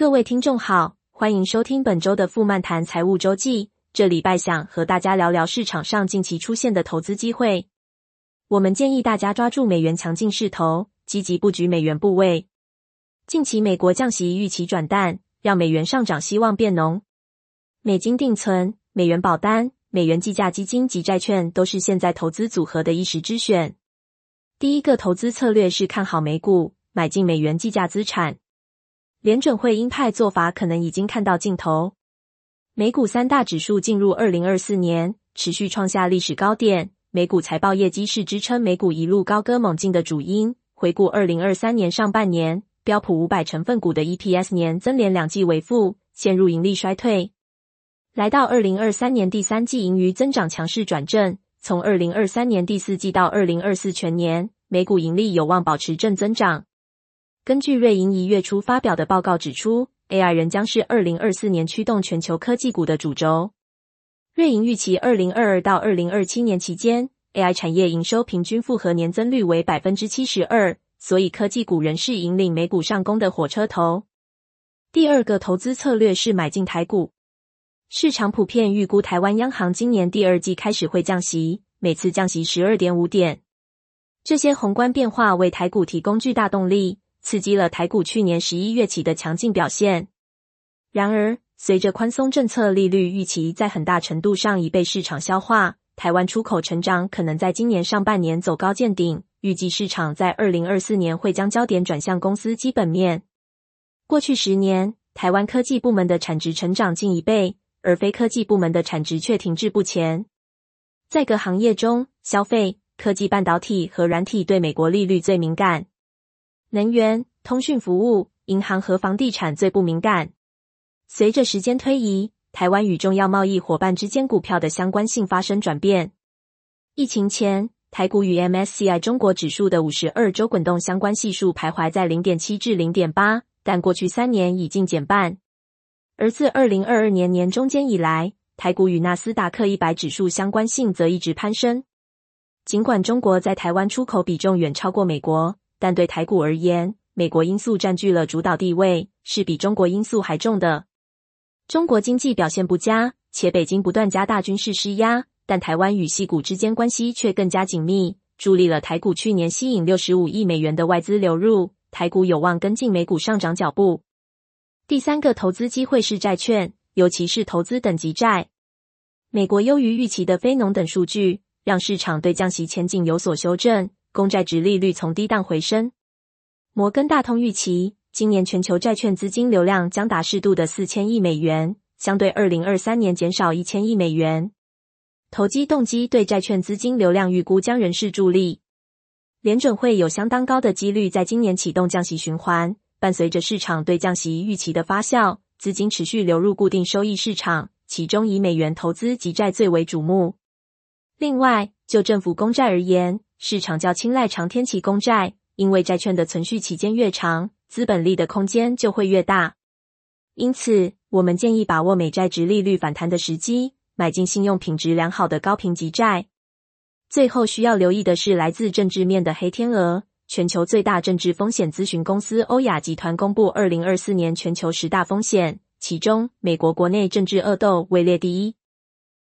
各位听众好，欢迎收听本周的富漫谈财务周记。这礼拜想和大家聊聊市场上近期出现的投资机会。我们建议大家抓住美元强劲势头，积极布局美元部位。近期美国降息预期转淡，让美元上涨希望变浓。美金定存、美元保单、美元计价基金及债券都是现在投资组合的一时之选。第一个投资策略是看好美股，买进美元计价资产。联准会鹰派做法可能已经看到尽头。美股三大指数进入二零二四年，持续创下历史高点。美股财报业绩是支撑美股一路高歌猛进的主因。回顾二零二三年上半年，标普五百成分股的 EPS 年增连两季为负，陷入盈利衰退。来到二零二三年第三季，盈余增长强势转正。从二零二三年第四季到二零二四全年，美股盈利有望保持正增长。根据瑞银一月初发表的报告指出，AI 仍将是二零二四年驱动全球科技股的主轴。瑞银预期二零二二到二零二七年期间，AI 产业营收平均复合年增率为百分之七十二，所以科技股仍是引领美股上攻的火车头。第二个投资策略是买进台股，市场普遍预估台湾央行今年第二季开始会降息，每次降息十二点五点，这些宏观变化为台股提供巨大动力。刺激了台股去年十一月起的强劲表现。然而，随着宽松政策利率预期在很大程度上已被市场消化，台湾出口成长可能在今年上半年走高见顶。预计市场在二零二四年会将焦点转向公司基本面。过去十年，台湾科技部门的产值成长近一倍，而非科技部门的产值却停滞不前。在各行业中，消费、科技、半导体和软体对美国利率最敏感。能源、通讯服务、银行和房地产最不敏感。随着时间推移，台湾与重要贸易伙伴之间股票的相关性发生转变。疫情前，台股与 MSCI 中国指数的五十二周滚动相关系数徘徊在零点七至零点八，但过去三年已经减半。而自二零二二年年中间以来，台股与纳斯达克一百指数相关性则一直攀升。尽管中国在台湾出口比重远超过美国。但对台股而言，美国因素占据了主导地位，是比中国因素还重的。中国经济表现不佳，且北京不断加大军事施压，但台湾与矽谷之间关系却更加紧密，助力了台股去年吸引六十五亿美元的外资流入，台股有望跟进美股上涨脚步。第三个投资机会是债券，尤其是投资等级债。美国优于预期的非农等数据，让市场对降息前景有所修正。公债殖利率从低档回升，摩根大通预期今年全球债券资金流量将达适度的四千亿美元，相对二零二三年减少一千亿美元。投机动机对债券资金流量预估将仍是助力。联准会有相当高的几率在今年启动降息循环，伴随着市场对降息预期的发酵，资金持续流入固定收益市场，其中以美元投资级债最为瞩目。另外，就政府公债而言，市场较青睐长天期公债，因为债券的存续期间越长，资本利的空间就会越大。因此，我们建议把握美债殖利率反弹的时机，买进信用品质良好的高评级债。最后需要留意的是来自政治面的黑天鹅。全球最大政治风险咨询公司欧亚集团公布二零二四年全球十大风险，其中美国国内政治恶斗位列第一。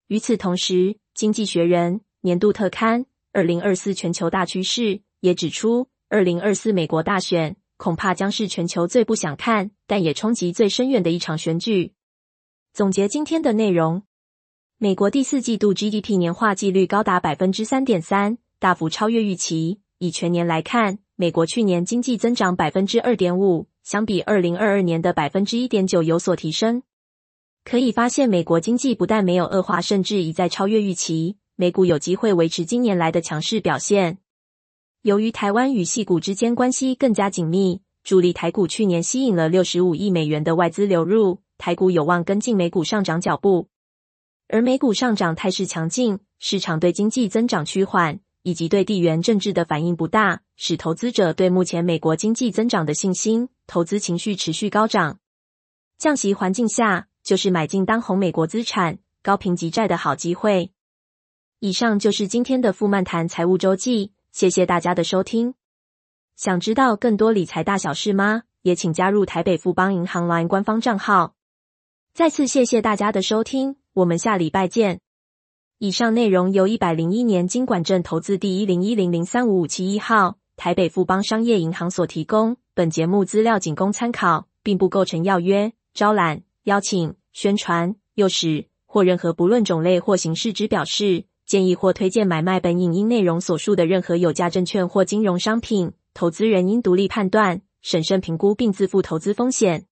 与此同时，《经济学人》年度特刊。二零二四全球大趋势也指出，二零二四美国大选恐怕将是全球最不想看，但也冲击最深远的一场选举。总结今天的内容：美国第四季度 GDP 年化季率高达百分之三点三，大幅超越预期。以全年来看，美国去年经济增长百分之二点五，相比二零二二年的百分之一点九有所提升。可以发现，美国经济不但没有恶化，甚至一再超越预期。美股有机会维持今年来的强势表现。由于台湾与矽谷之间关系更加紧密，助力台股去年吸引了六十五亿美元的外资流入，台股有望跟进美股上涨脚步。而美股上涨态势强劲，市场对经济增长趋缓以及对地缘政治的反应不大，使投资者对目前美国经济增长的信心、投资情绪持续高涨。降息环境下，就是买进当红美国资产、高评级债的好机会。以上就是今天的富漫谈财务周记，谢谢大家的收听。想知道更多理财大小事吗？也请加入台北富邦银行 LINE 官方账号。再次谢谢大家的收听，我们下礼拜见。以上内容由一百零一年金管证投资第一零一零零三五五七一号台北富邦商业银行所提供。本节目资料仅供参考，并不构成要约、招揽、邀请、宣传、诱使或任何不论种类或形式之表示、建议或推荐买卖本影音内容所述的任何有价证券或金融商品。投资人应独立判断、审慎评估并自负投资风险。